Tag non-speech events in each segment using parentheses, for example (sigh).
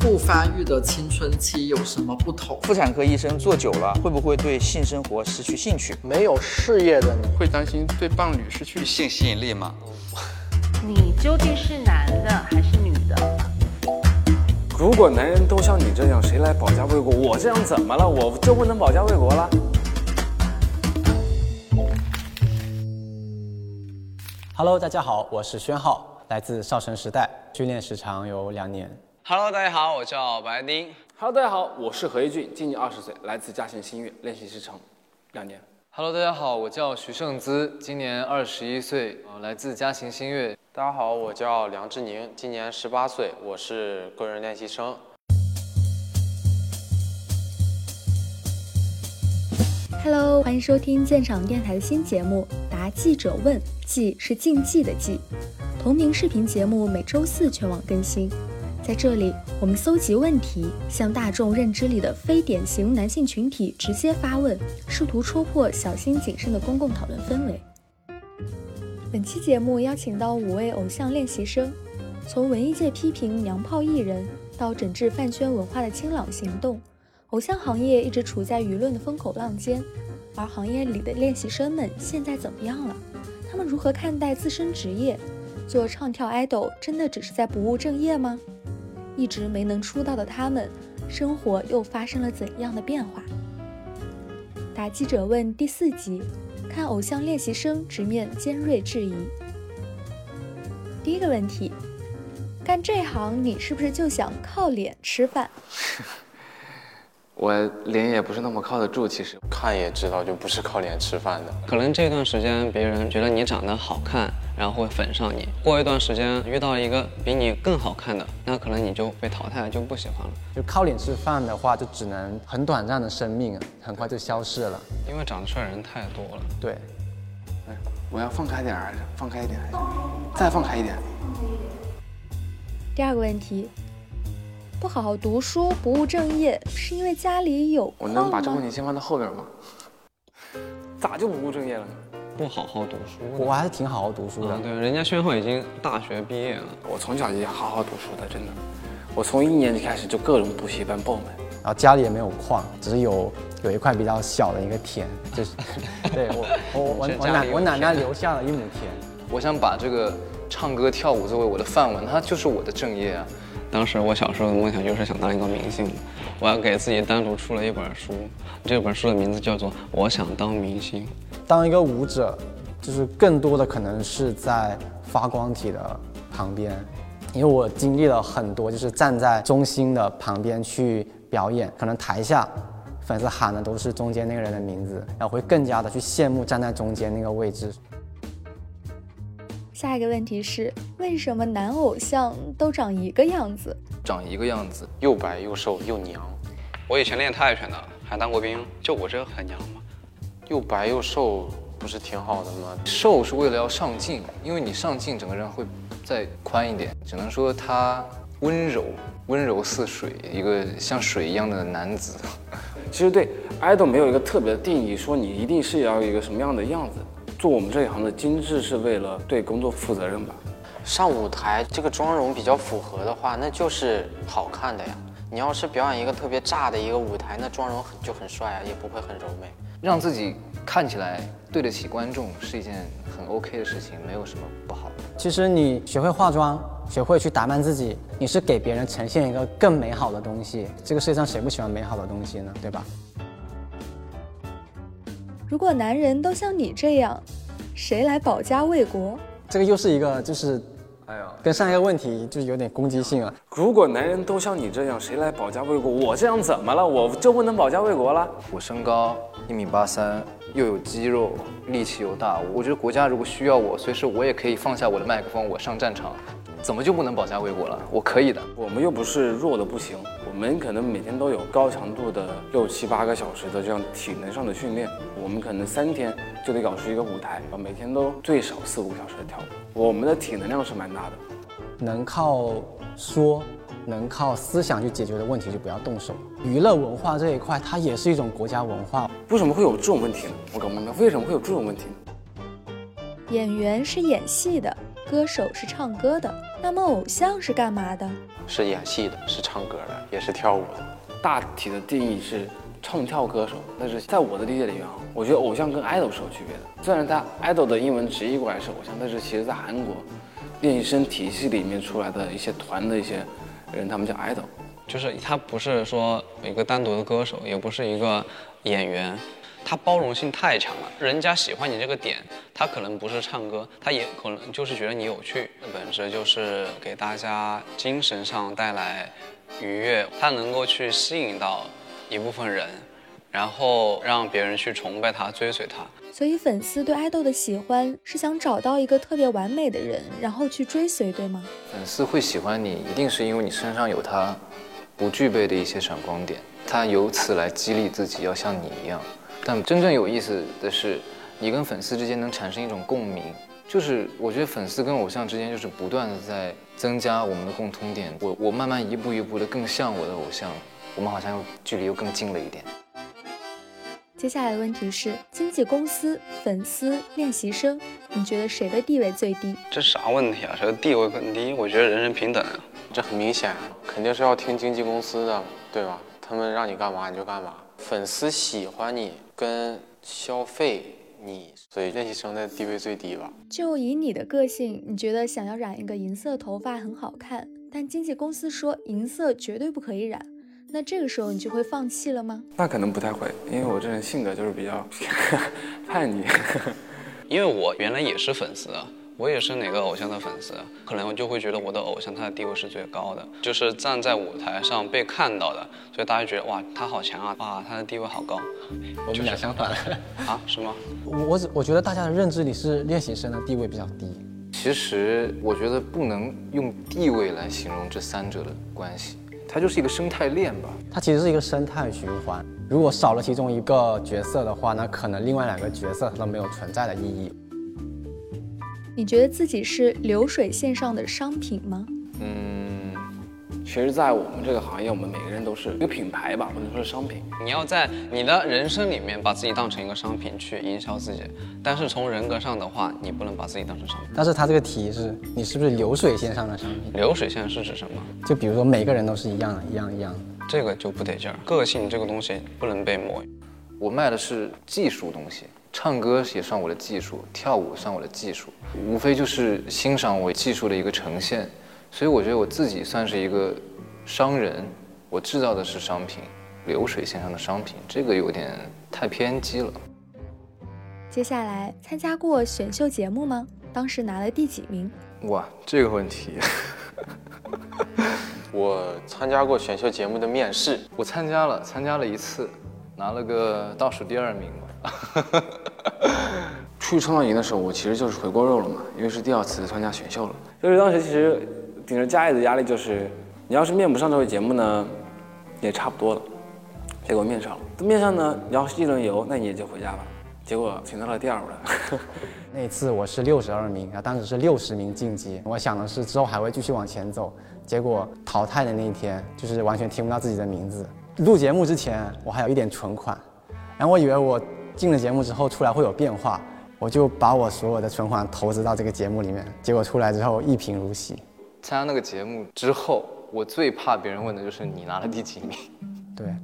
不发育的青春期有什么不同？妇产科医生做久了，会不会对性生活失去兴趣？没有事业的你，会担心对伴侣失去性吸引力吗？你究竟是男的还是女的？如果男人都像你这样，谁来保家卫国？我这样怎么了？我就不能保家卫国了？Hello，大家好，我是宣浩，来自少城时代，训练时长有两年。Hello，大家好，我叫白丁。Hello，大家好，我是何一俊，今年二十岁，来自嘉兴新月，练习时长两年。Hello，大家好，我叫徐胜姿，今年二十一岁，来自嘉兴新月。大家好，我叫梁志宁，今年十八岁，我是个人练习生。Hello，欢迎收听鉴赏电台的新节目《答记者问》，记是竞技的记，同名视频节目每周四全网更新。在这里，我们搜集问题，向大众认知里的非典型男性群体直接发问，试图戳破小心谨慎的公共讨论氛围。本期节目邀请到五位偶像练习生，从文艺界批评娘炮艺人，到整治饭圈文化的清朗行动，偶像行业一直处在舆论的风口浪尖。而行业里的练习生们现在怎么样了？他们如何看待自身职业？做唱跳 idol 真的只是在不务正业吗？一直没能出道的他们，生活又发生了怎样的变化？答记者问第四集，看偶像练习生直面尖锐质疑。第一个问题，干这行你是不是就想靠脸吃饭？(laughs) 我脸也不是那么靠得住，其实看也知道，就不是靠脸吃饭的。可能这段时间别人觉得你长得好看，然后会粉上你；过一段时间遇到一个比你更好看的，那可能你就被淘汰了，就不喜欢了。就靠脸吃饭的话，就只能很短暂的生命，很快就消失了。因为长得帅人太多了。对，哎，我要放开点儿，放开一点，再放开一点。第二个问题。不好好读书，不务正业，是因为家里有我能把这个问题先放到后边吗？(laughs) 咋就不务正业了呢？不好好读书，我还是挺好好读书的。对，人家宣浩已经大学毕业了。我从小就好好读书的，真的。我从一年级开始就各种补习班报满，然后家里也没有矿，只是有有一块比较小的一个田，就是 (laughs) 对我我我我奶我奶奶留下了一亩田。我想把这个唱歌跳舞作为我的饭碗，它就是我的正业啊。当时我小时候的梦想就是想当一个明星，我要给自己单独出了一本书，这本书的名字叫做《我想当明星》。当一个舞者，就是更多的可能是在发光体的旁边，因为我经历了很多，就是站在中心的旁边去表演，可能台下粉丝喊的都是中间那个人的名字，然后会更加的去羡慕站在中间那个位置。下一个问题是，为什么男偶像都长一个样子？长一个样子，又白又瘦又娘。我以前练泰拳的，还当过兵，就我这个很娘吗？又白又瘦，不是挺好的吗？瘦是为了要上镜，因为你上镜，整个人会再宽一点。只能说他温柔，温柔似水，一个像水一样的男子。(laughs) 其实对 idol 没有一个特别的定义，说你一定是要一个什么样的样子。做我们这一行的精致是为了对工作负责任吧？上舞台这个妆容比较符合的话，那就是好看的呀。你要是表演一个特别炸的一个舞台，那妆容就很帅啊，也不会很柔美。让自己看起来对得起观众是一件很 OK 的事情，没有什么不好。其实你学会化妆，学会去打扮自己，你是给别人呈现一个更美好的东西。这个世界上谁不喜欢美好的东西呢？对吧？如果男人都像你这样，谁来保家卫国？这个又是一个，就是，哎呀，跟上一个问题就有点攻击性啊。如果男人都像你这样，谁来保家卫国？我这样怎么了？我就不能保家卫国了？我身高一米八三，又有肌肉，力气又大，我觉得国家如果需要我，随时我也可以放下我的麦克风，我上战场。怎么就不能保家卫国了？我可以的。我们又不是弱的不行，我们可能每天都有高强度的六七八个小时的这样体能上的训练。我们可能三天就得搞出一个舞台，每天都最少四五个小时的跳舞。我们的体能量是蛮大的。能靠说，能靠思想去解决的问题就不要动手。娱乐文化这一块，它也是一种国家文化。为什么会有这种问题呢？我搞不明白，为什么会有这种问题？演员是演戏的。歌手是唱歌的，那么偶像是干嘛的？是演戏的，是唱歌的，也是跳舞的。大体的定义是唱跳歌手，但是在我的理解里面啊，我觉得偶像跟 idol 是有区别的。虽然他 idol 的英文直译过来是偶像，但是其实在韩国练习生体系里面出来的一些团的一些人，他们叫 idol。就是他不是说一个单独的歌手，也不是一个演员，他包容性太强了。人家喜欢你这个点，他可能不是唱歌，他也可能就是觉得你有趣。本质就是给大家精神上带来愉悦，他能够去吸引到一部分人，然后让别人去崇拜他、追随他。所以粉丝对爱豆的喜欢是想找到一个特别完美的人，然后去追随，对吗？粉丝会喜欢你，一定是因为你身上有他不具备的一些闪光点，他由此来激励自己要像你一样。但真正有意思的是，你跟粉丝之间能产生一种共鸣，就是我觉得粉丝跟偶像之间就是不断的在增加我们的共通点。我我慢慢一步一步的更像我的偶像，我们好像又距离又更近了一点。接下来的问题是：经纪公司、粉丝、练习生，你觉得谁的地位最低？这啥问题啊？谁的地位更低？我觉得人人平等啊。这很明显，肯定是要听经纪公司的，对吧？他们让你干嘛你就干嘛。粉丝喜欢你跟消费你，所以练习生的地位最低吧。就以你的个性，你觉得想要染一个银色头发很好看，但经纪公司说银色绝对不可以染，那这个时候你就会放弃了吗？那可能不太会，因为我这人性格就是比较 (laughs) 叛逆。(laughs) 因为我原来也是粉丝啊。我也是哪个偶像的粉丝，可能我就会觉得我的偶像他的地位是最高的，就是站在舞台上被看到的，所以大家觉得哇他好强啊，哇他的地位好高。我们俩相反啊？是吗？我我只我觉得大家的认知里是练习生的地位比较低。其实我觉得不能用地位来形容这三者的关系，它就是一个生态链吧。它其实是一个生态循环，如果少了其中一个角色的话，那可能另外两个角色它都没有存在的意义。你觉得自己是流水线上的商品吗？嗯，其实，在我们这个行业，我们每个人都是一个品牌吧，不能说是商品。你要在你的人生里面把自己当成一个商品去营销自己，但是从人格上的话，你不能把自己当成商品。但是他这个题是，你是不是流水线上的商品？流水线是指什么？就比如说每个人都是一样的，一样一样。这个就不得劲儿。个性这个东西不能被磨。我卖的是技术东西。唱歌也算我的技术，跳舞算我的技术，无非就是欣赏我技术的一个呈现。所以我觉得我自己算是一个商人，我制造的是商品，流水线上的商品，这个有点太偏激了。接下来参加过选秀节目吗？当时拿了第几名？哇，这个问题，我参加过选秀节目的面试，我参加了，参加了一次，拿了个倒数第二名吧。出去创造营的时候，我其实就是回锅肉了嘛，因为是第二次参加选秀了。就是当时其实顶着家里的压力，就是你要是面不上这个节目呢，也差不多了。结果面上了，面上呢，你要是一轮游，那你也就回家了。结果选到了第二轮。那次我是六十二名，然后当时是六十名晋级。我想的是之后还会继续往前走。结果淘汰的那一天，就是完全听不到自己的名字。录节目之前，我还有一点存款，然后我以为我。进了节目之后出来会有变化，我就把我所有的存款投资到这个节目里面，结果出来之后一贫如洗。参加那个节目之后，我最怕别人问的就是你拿了第几名。对，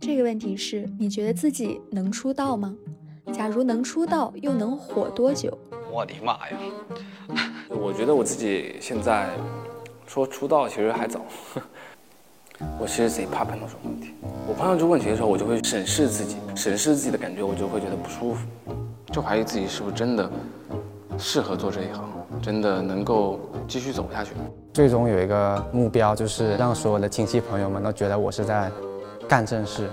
这个问题是你觉得自己能出道吗？假如能出道，又能火多久？我的妈呀！(laughs) 我觉得我自己现在说出道其实还早。我其实贼怕碰到这种问题。我碰到这个问题的时候，我就会审视自己，审视自己的感觉，我就会觉得不舒服，就怀疑自己是不是真的适合做这一行，真的能够继续走下去。最终有一个目标，就是让所有的亲戚朋友们都觉得我是在干正事，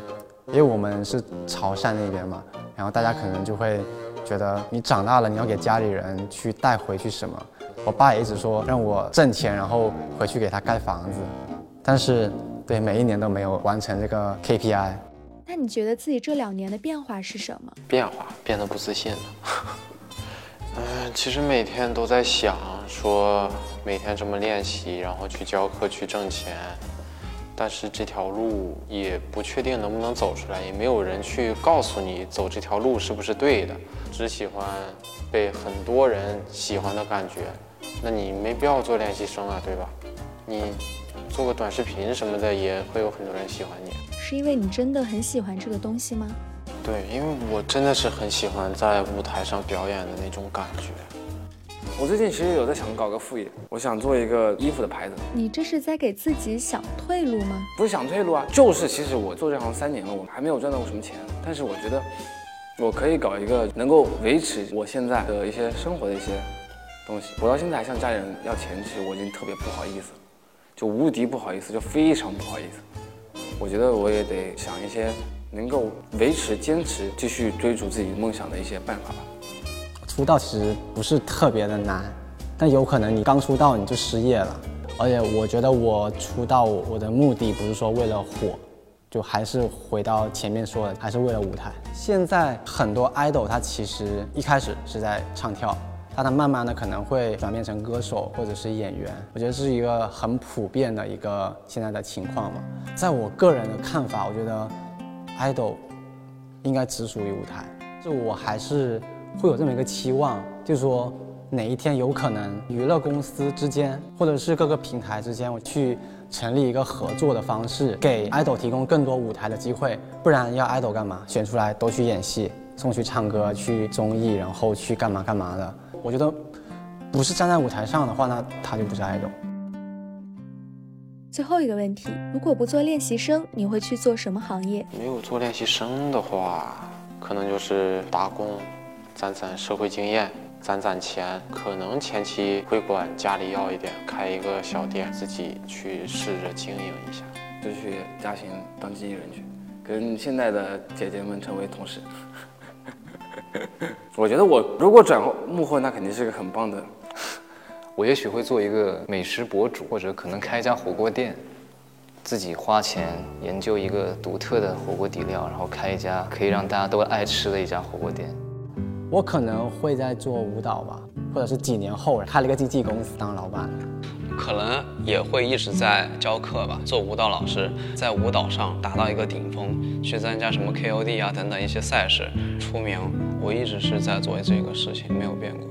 因为我们是潮汕那边嘛，然后大家可能就会觉得你长大了，你要给家里人去带回去什么。我爸也一直说让我挣钱，然后回去给他盖房子，但是。对，每一年都没有完成这个 KPI。那你觉得自己这两年的变化是什么？变化，变得不自信了。嗯，(laughs) 其实每天都在想，说每天这么练习，然后去教课去挣钱，但是这条路也不确定能不能走出来，也没有人去告诉你走这条路是不是对的。只喜欢被很多人喜欢的感觉，那你没必要做练习生啊，对吧？你做个短视频什么的也会有很多人喜欢你。是因为你真的很喜欢这个东西吗？对，因为我真的是很喜欢在舞台上表演的那种感觉。我最近其实有在想搞个副业，我想做一个衣服的牌子。你这是在给自己想退路吗？不是想退路啊，就是其实我做这行三年了，我还没有赚到过什么钱，但是我觉得我可以搞一个能够维持我现在的一些生活的一些东西。我到现在还向家里人要钱，其实我已经特别不好意思，就无敌不好意思，就非常不好意思。我觉得我也得想一些能够维持、坚持、继续追逐自己梦想的一些办法吧。出道其实不是特别的难，但有可能你刚出道你就失业了。而且我觉得我出道我的目的不是说为了火，就还是回到前面说的，还是为了舞台。现在很多 idol 他其实一开始是在唱跳，但他慢慢的可能会转变成歌手或者是演员。我觉得是一个很普遍的一个现在的情况嘛。在我个人的看法，我觉得 idol 应该只属于舞台。就我还是。会有这么一个期望，就是说哪一天有可能娱乐公司之间，或者是各个平台之间，我去成立一个合作的方式，给 idol 提供更多舞台的机会。不然要 idol 干嘛？选出来都去演戏，送去唱歌，去综艺，然后去干嘛干嘛的。我觉得不是站在舞台上的话，那他就不是 idol。最后一个问题，如果不做练习生，你会去做什么行业？没有做练习生的话，可能就是打工。攒攒社会经验，攒攒钱，可能前期会管家里要一点，开一个小店，自己去试着经营一下，就去嘉兴当经纪人去，跟现在的姐姐们成为同事。(laughs) 我觉得我如果转幕后，那肯定是个很棒的。(laughs) 我也许会做一个美食博主，或者可能开一家火锅店，自己花钱研究一个独特的火锅底料，然后开一家可以让大家都爱吃的一家火锅店。我可能会在做舞蹈吧，或者是几年后开了一个经纪公司当老板。可能也会一直在教课吧，做舞蹈老师，在舞蹈上达到一个顶峰，去参加什么 KOD 啊等等一些赛事出名。我一直是在做这个事情，没有变过。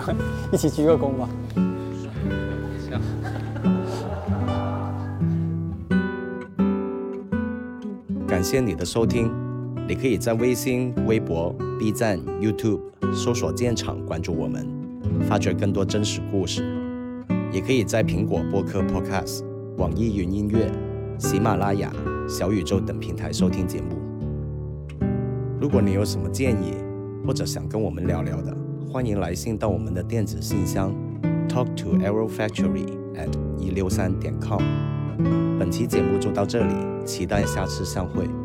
(laughs) 一起鞠个躬吧。感谢你的收听，你可以在微信、微博、B 站、YouTube 搜索“建厂”关注我们，发掘更多真实故事。也可以在苹果播客 Podcast、网易云音乐、喜马拉雅、小宇宙等平台收听节目。如果你有什么建议，或者想跟我们聊聊的，欢迎来信到我们的电子信箱：talk to arrow factory at 一六三点 com。本期节目就到这里，期待下次相会。